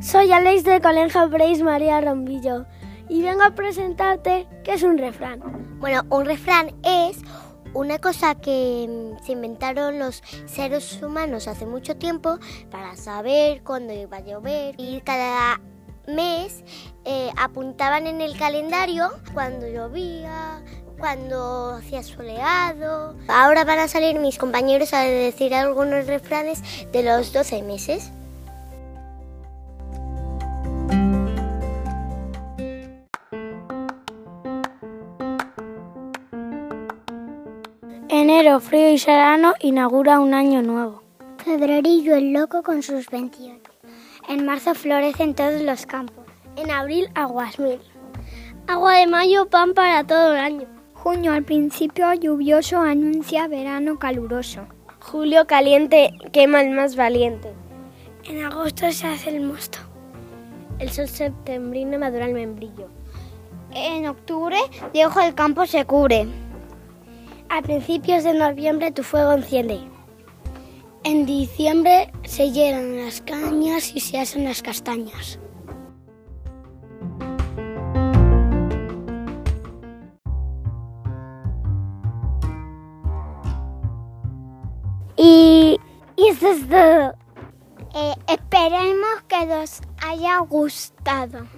Soy Alex de Colegio Breis María Rombillo y vengo a presentarte qué es un refrán. Bueno, un refrán es una cosa que mm, se inventaron los seres humanos hace mucho tiempo para saber cuándo iba a llover y cada mes eh, apuntaban en el calendario cuando llovía, cuando hacía soleado. Ahora van a salir mis compañeros a decir algunos refranes de los 12 meses. Enero, frío y serano, inaugura un año nuevo. Febrerillo el loco con sus 28. En marzo florecen todos los campos. En abril, aguasmil. Agua de mayo, pan para todo el año. Junio al principio lluvioso anuncia verano caluroso. Julio caliente quema el más valiente. En agosto se hace el mosto. El sol septembrino madura el membrillo. En octubre, viejo el campo se cubre. A principios de noviembre tu fuego enciende. En diciembre se hieran las cañas y se hacen las castañas. Y, y eso es todo. Eh, esperemos que os haya gustado.